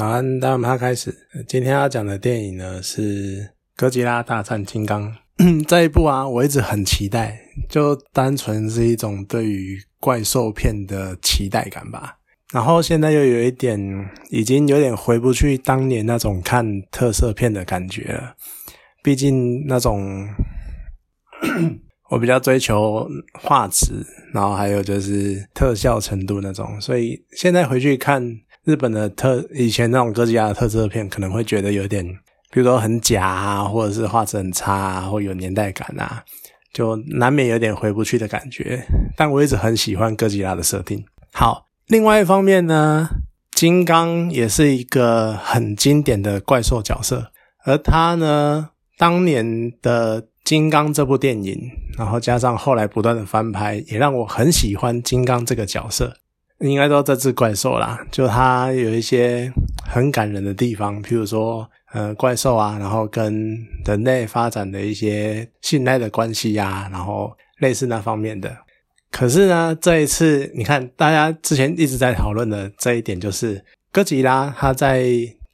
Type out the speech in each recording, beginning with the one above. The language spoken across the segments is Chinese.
早安，大家马上开始。今天要讲的电影呢是《哥吉拉大战金刚》这一部啊，我一直很期待，就单纯是一种对于怪兽片的期待感吧。然后现在又有一点，已经有点回不去当年那种看特色片的感觉了。毕竟那种 我比较追求画质，然后还有就是特效程度那种，所以现在回去看。日本的特以前那种哥吉拉的特色片，可能会觉得有点，比如说很假啊，或者是画质很差啊，或有年代感啊，就难免有点回不去的感觉。但我一直很喜欢哥吉拉的设定。好，另外一方面呢，金刚也是一个很经典的怪兽角色，而他呢，当年的金刚这部电影，然后加上后来不断的翻拍，也让我很喜欢金刚这个角色。应该都这只怪兽啦，就它有一些很感人的地方，譬如说，呃，怪兽啊，然后跟人类发展的一些信赖的关系呀，然后类似那方面的。可是呢，这一次你看，大家之前一直在讨论的这一点，就是哥吉拉它在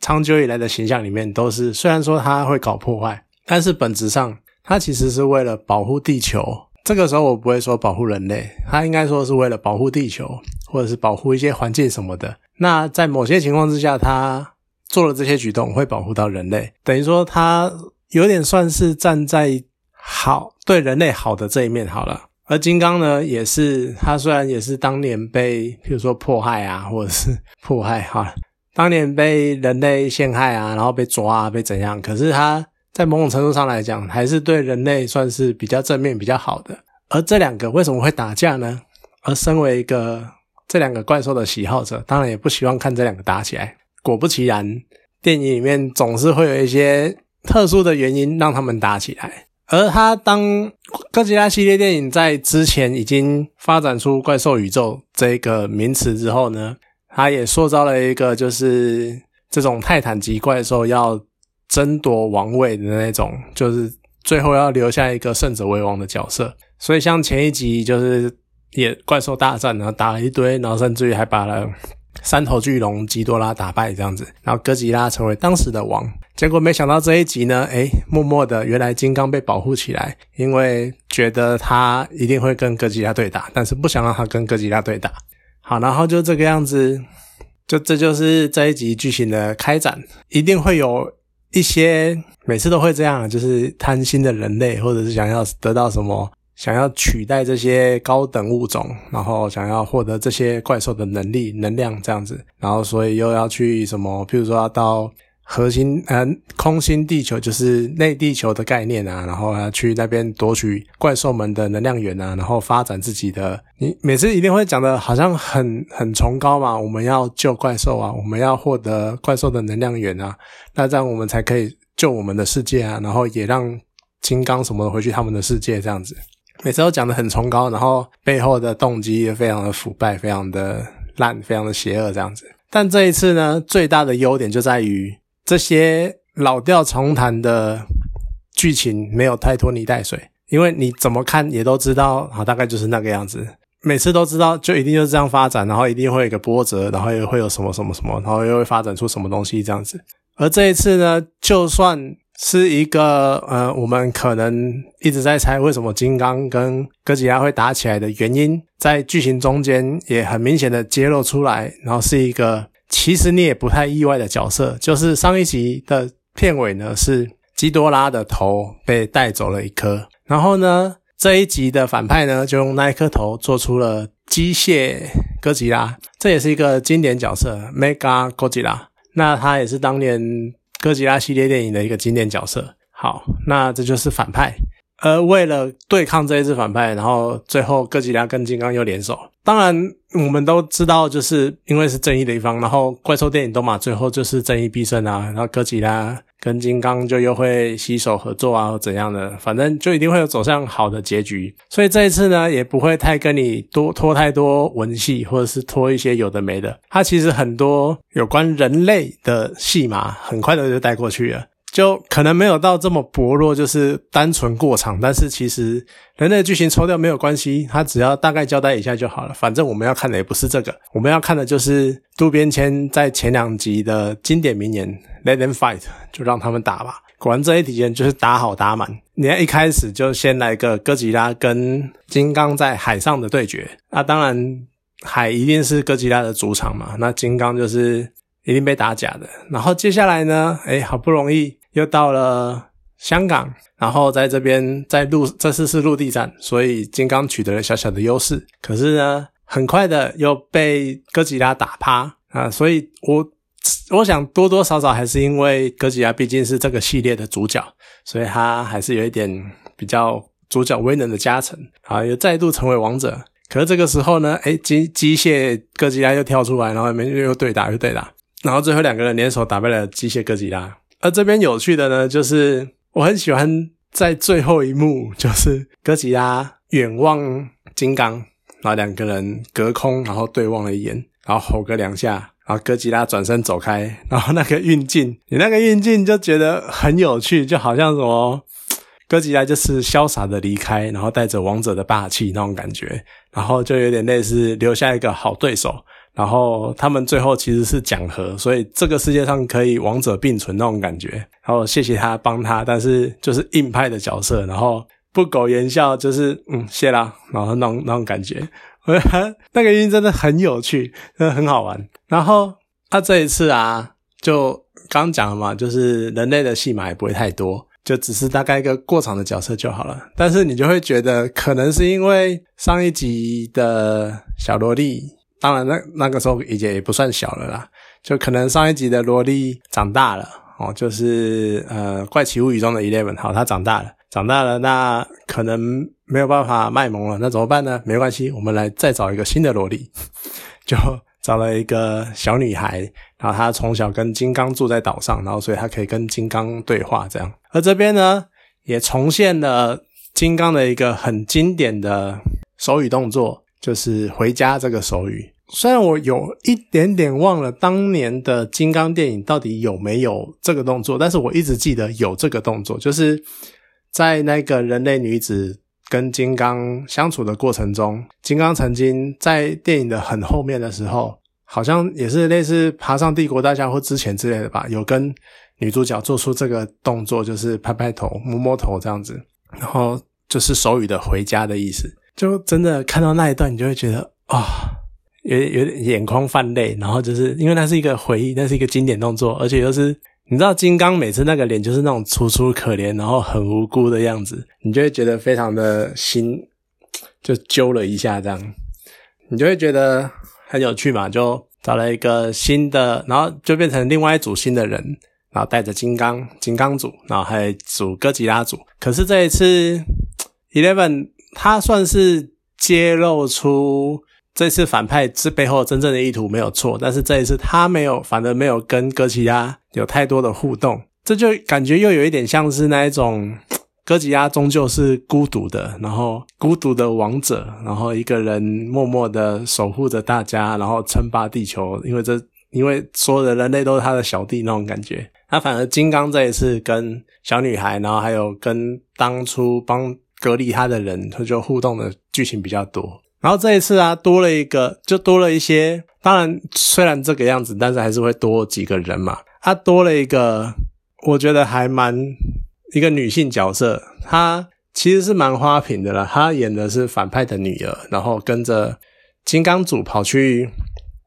长久以来的形象里面，都是虽然说它会搞破坏，但是本质上它其实是为了保护地球。这个时候我不会说保护人类，他应该说是为了保护地球，或者是保护一些环境什么的。那在某些情况之下，他做了这些举动会保护到人类，等于说他有点算是站在好对人类好的这一面好了。而金刚呢，也是他虽然也是当年被譬如说迫害啊，或者是迫害哈，当年被人类陷害啊，然后被抓啊，被怎样，可是他。在某种程度上来讲，还是对人类算是比较正面、比较好的。而这两个为什么会打架呢？而身为一个这两个怪兽的喜好者，当然也不希望看这两个打起来。果不其然，电影里面总是会有一些特殊的原因让他们打起来。而他当哥吉拉系列电影在之前已经发展出怪兽宇宙这个名词之后呢，他也塑造了一个就是这种泰坦级怪兽要。争夺王位的那种，就是最后要留下一个胜者为王的角色。所以像前一集就是也怪兽大战，然后打了一堆，然后甚至于还把了三头巨龙基多拉打败这样子，然后哥吉拉成为当时的王。结果没想到这一集呢，诶，默默的原来金刚被保护起来，因为觉得他一定会跟哥吉拉对打，但是不想让他跟哥吉拉对打。好，然后就这个样子，就这就是这一集剧情的开展，一定会有。一些每次都会这样，就是贪心的人类，或者是想要得到什么，想要取代这些高等物种，然后想要获得这些怪兽的能力、能量这样子，然后所以又要去什么，譬如说要到。核心嗯，空心地球就是内地球的概念啊，然后要去那边夺取怪兽们的能量源啊，然后发展自己的。你每次一定会讲的好像很很崇高嘛，我们要救怪兽啊，我们要获得怪兽的能量源啊，那这样我们才可以救我们的世界啊，然后也让金刚什么的回去他们的世界这样子。每次都讲的很崇高，然后背后的动机也非常的腐败，非常的烂，非常的邪恶这样子。但这一次呢，最大的优点就在于。这些老调重弹的剧情没有太拖泥带水，因为你怎么看也都知道，好，大概就是那个样子。每次都知道，就一定就是这样发展，然后一定会有一个波折，然后又会有什么什么什么，然后又会发展出什么东西这样子。而这一次呢，就算是一个呃，我们可能一直在猜为什么金刚跟哥吉拉会打起来的原因，在剧情中间也很明显的揭露出来，然后是一个。其实你也不太意外的角色，就是上一集的片尾呢，是基多拉的头被带走了一颗，然后呢，这一集的反派呢，就用那一颗头做出了机械哥吉拉，这也是一个经典角色，Mega 哥吉拉。那他也是当年哥吉拉系列电影的一个经典角色。好，那这就是反派。而为了对抗这一只反派，然后最后哥吉拉跟金刚又联手。当然，我们都知道，就是因为是正义的一方，然后怪兽电影都嘛，最后就是正义必胜啊。然后哥吉拉跟金刚就又会携手合作啊，或怎样的，反正就一定会有走向好的结局。所以这一次呢，也不会太跟你多拖太多文戏，或者是拖一些有的没的。它其实很多有关人类的戏码，很快的就带过去了。就可能没有到这么薄弱，就是单纯过场。但是其实人类剧情抽掉没有关系，他只要大概交代一下就好了。反正我们要看的也不是这个，我们要看的就是渡边谦在前两集的经典名言 “Let them fight”，就让他们打吧。果然这一体验就是打好打满。你看一开始就先来个哥吉拉跟金刚在海上的对决，那当然海一定是哥吉拉的主场嘛，那金刚就是一定被打假的。然后接下来呢，哎，好不容易又到了香港，然后在这边在陆这次是陆地战，所以金刚取得了小小的优势。可是呢，很快的又被哥吉拉打趴啊，所以我。我想多多少少还是因为哥吉拉毕竟是这个系列的主角，所以他还是有一点比较主角威能的加成啊，又再度成为王者。可是这个时候呢，哎，机机械哥吉拉又跳出来，然后又又对打又对打，然后最后两个人联手打败了机械哥吉拉。而这边有趣的呢，就是我很喜欢在最后一幕，就是哥吉拉远望金刚，然后两个人隔空然后对望了一眼，然后吼个两下。然后哥吉拉转身走开，然后那个运镜，你那个运镜就觉得很有趣，就好像什么哥吉拉就是潇洒的离开，然后带着王者的霸气那种感觉，然后就有点类似留下一个好对手，然后他们最后其实是讲和，所以这个世界上可以王者并存那种感觉。然后谢谢他帮他，但是就是硬派的角色，然后不苟言笑，就是嗯谢啦，然后那种那种感觉。我觉得那个音真的很有趣，真的很好玩。然后他这一次啊，就刚讲了嘛，就是人类的戏码也不会太多，就只是大概一个过场的角色就好了。但是你就会觉得，可能是因为上一集的小萝莉，当然那那个时候已经也不算小了啦，就可能上一集的萝莉长大了哦，就是呃怪奇物语中的 Eleven，好，他长大了。长大了，那可能没有办法卖萌了，那怎么办呢？没关系，我们来再找一个新的萝莉，就找了一个小女孩，然后她从小跟金刚住在岛上，然后所以她可以跟金刚对话这样。而这边呢，也重现了金刚的一个很经典的手语动作，就是回家这个手语。虽然我有一点点忘了当年的金刚电影到底有没有这个动作，但是我一直记得有这个动作，就是。在那个人类女子跟金刚相处的过程中，金刚曾经在电影的很后面的时候，好像也是类似爬上帝国大厦或之前之类的吧，有跟女主角做出这个动作，就是拍拍头、摸摸头这样子，然后就是手语的回家的意思。就真的看到那一段，你就会觉得啊，有有点眼眶泛泪，然后就是因为那是一个回忆，那是一个经典动作，而且又是。你知道金刚每次那个脸就是那种楚楚可怜，然后很无辜的样子，你就会觉得非常的心就揪了一下，这样你就会觉得很有趣嘛，就找了一个新的，然后就变成另外一组新的人，然后带着金刚金刚组，然后还有组哥吉拉组。可是这一次 Eleven 他算是揭露出。这次反派这背后真正的意图没有错，但是这一次他没有，反而没有跟哥吉拉有太多的互动，这就感觉又有一点像是那一种哥吉拉终究是孤独的，然后孤独的王者，然后一个人默默的守护着大家，然后称霸地球，因为这因为所有的人类都是他的小弟那种感觉。他反而金刚这一次跟小女孩，然后还有跟当初帮隔离他的人，他就互动的剧情比较多。然后这一次啊，多了一个，就多了一些。当然，虽然这个样子，但是还是会多几个人嘛。他多了一个，我觉得还蛮一个女性角色。她其实是蛮花瓶的了。她演的是反派的女儿，然后跟着金刚组跑去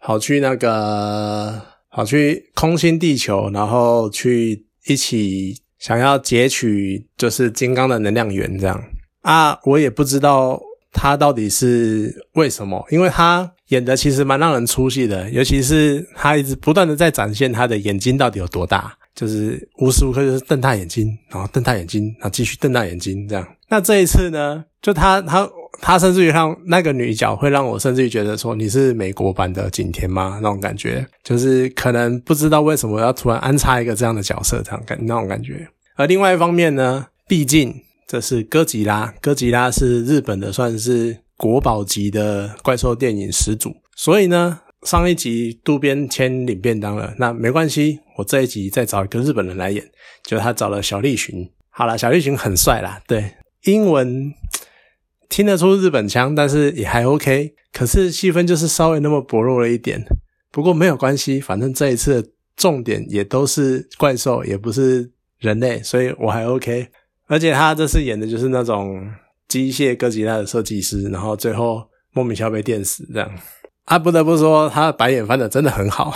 跑去那个跑去空心地球，然后去一起想要截取就是金刚的能量源这样啊。我也不知道。他到底是为什么？因为他演的其实蛮让人出戏的，尤其是他一直不断的在展现他的眼睛到底有多大，就是无时无刻就是瞪大眼睛，然后瞪大眼睛，然后继续瞪大眼睛这样。那这一次呢，就他他他甚至于让那个女角会让我甚至于觉得说你是美国版的景甜吗？那种感觉，就是可能不知道为什么要突然安插一个这样的角色，这样感那种感觉。而另外一方面呢，毕竟。这是哥吉拉，哥吉拉是日本的算是国宝级的怪兽电影始祖，所以呢，上一集渡边谦领便当了，那没关系，我这一集再找一个日本人来演，就他找了小栗旬。好了，小栗旬很帅啦，对，英文听得出日本腔，但是也还 OK。可是戏份就是稍微那么薄弱了一点，不过没有关系，反正这一次的重点也都是怪兽，也不是人类，所以我还 OK。而且他这次演的就是那种机械哥吉拉的设计师，然后最后莫名其妙被电死这样。啊，不得不说他白眼翻的真的很好。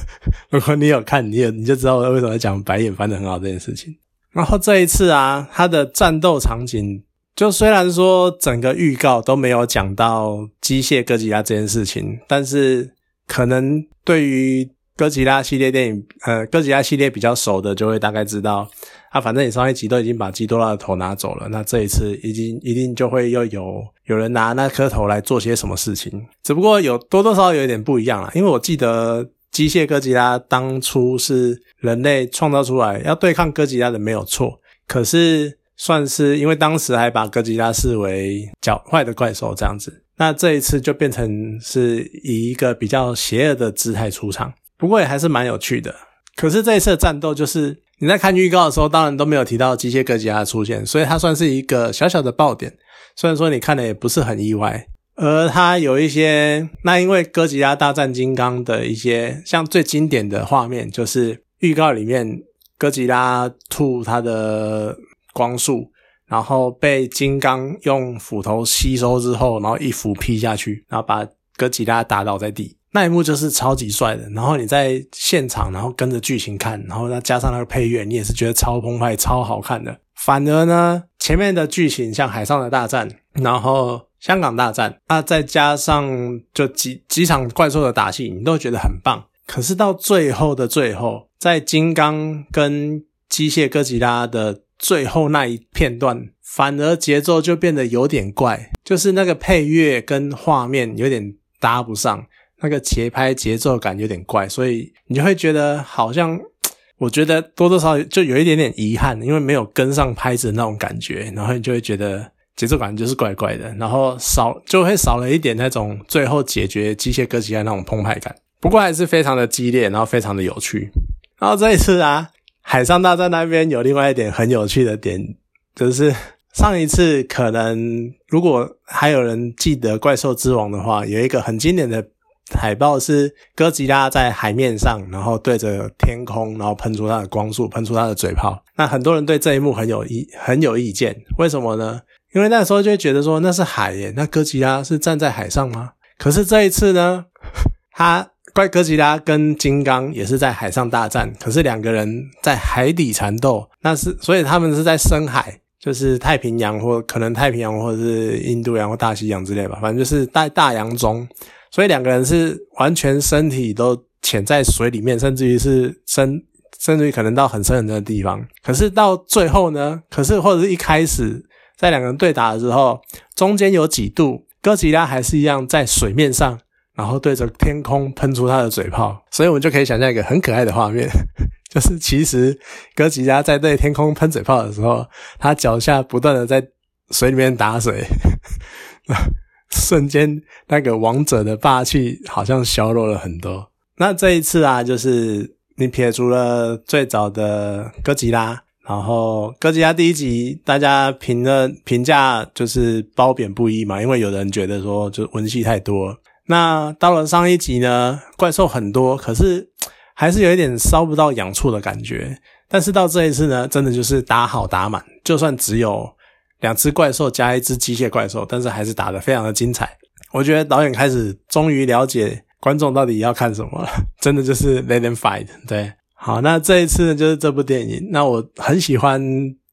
如果你有看，你有你就知道我为什么讲白眼翻的很好这件事情。然后这一次啊，他的战斗场景。就虽然说整个预告都没有讲到机械哥吉拉这件事情，但是可能对于哥吉拉系列电影，呃，哥吉拉系列比较熟的就会大概知道，啊，反正你上一集都已经把基多拉的头拿走了，那这一次已经一定就会又有有人拿那颗头来做些什么事情，只不过有多多少少有点不一样啦，因为我记得机械哥吉拉当初是人类创造出来要对抗哥吉拉的没有错，可是。算是因为当时还把哥吉拉视为狡坏的怪兽这样子，那这一次就变成是以一个比较邪恶的姿态出场，不过也还是蛮有趣的。可是这一次的战斗就是你在看预告的时候，当然都没有提到机械哥吉拉出现，所以它算是一个小小的爆点。虽然说你看的也不是很意外，而它有一些那因为哥吉拉大战金刚的一些像最经典的画面，就是预告里面哥吉拉吐它的。光束，然后被金刚用斧头吸收之后，然后一斧劈下去，然后把哥吉拉打倒在地，那一幕就是超级帅的。然后你在现场，然后跟着剧情看，然后再加上那个配乐，你也是觉得超澎湃、超好看的。反而呢，前面的剧情像海上的大战，然后香港大战，啊，再加上就几几场怪兽的打戏，你都觉得很棒。可是到最后的最后，在金刚跟机械哥吉拉的。最后那一片段，反而节奏就变得有点怪，就是那个配乐跟画面有点搭不上，那个节拍节奏感有点怪，所以你就会觉得好像，我觉得多多少少就有一点点遗憾，因为没有跟上拍子那种感觉，然后你就会觉得节奏感就是怪怪的，然后少就会少了一点那种最后解决机械哥吉拉那种澎湃感。不过还是非常的激烈，然后非常的有趣。然后这一次啊。海上大战那边有另外一点很有趣的点，就是上一次可能如果还有人记得《怪兽之王》的话，有一个很经典的海报是哥吉拉在海面上，然后对着天空，然后喷出它的光束，喷出它的嘴炮。那很多人对这一幕很有意很有意见，为什么呢？因为那时候就觉得说那是海耶，那哥吉拉是站在海上吗？可是这一次呢，他。怪哥吉拉跟金刚也是在海上大战，可是两个人在海底缠斗，那是所以他们是在深海，就是太平洋或可能太平洋或者是印度洋或大西洋之类吧，反正就是在大洋中，所以两个人是完全身体都潜在水里面，甚至于是深，甚至于可能到很深很深的地方。可是到最后呢，可是或者是一开始在两个人对打的时候，中间有几度哥吉拉还是一样在水面上。然后对着天空喷出他的嘴炮，所以我们就可以想象一个很可爱的画面，就是其实哥吉拉在对天空喷嘴炮的时候，他脚下不断的在水里面打水，瞬间那个王者的霸气好像削弱了很多。那这一次啊，就是你撇除了最早的哥吉拉，然后哥吉拉第一集大家评论评价就是褒贬不一嘛，因为有人觉得说就文戏太多。那到了上一集呢，怪兽很多，可是 还是有一点烧不到痒处的感觉。但是到这一次呢，真的就是打好打满，就算只有两只怪兽加一只机械怪兽，但是还是打得非常的精彩。我觉得导演开始终于了解观众到底要看什么了，真的就是 let them fight。对，好，那这一次呢，就是这部电影，那我很喜欢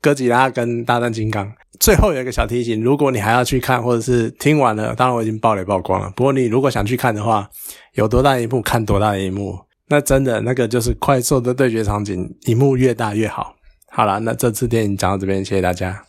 哥吉拉跟大战金刚。最后有一个小提醒，如果你还要去看，或者是听完了，当然我已经爆雷曝光了。不过你如果想去看的话，有多大一幕看多大的一幕，那真的那个就是快速的对决场景，一幕越大越好。好了，那这次电影讲到这边，谢谢大家。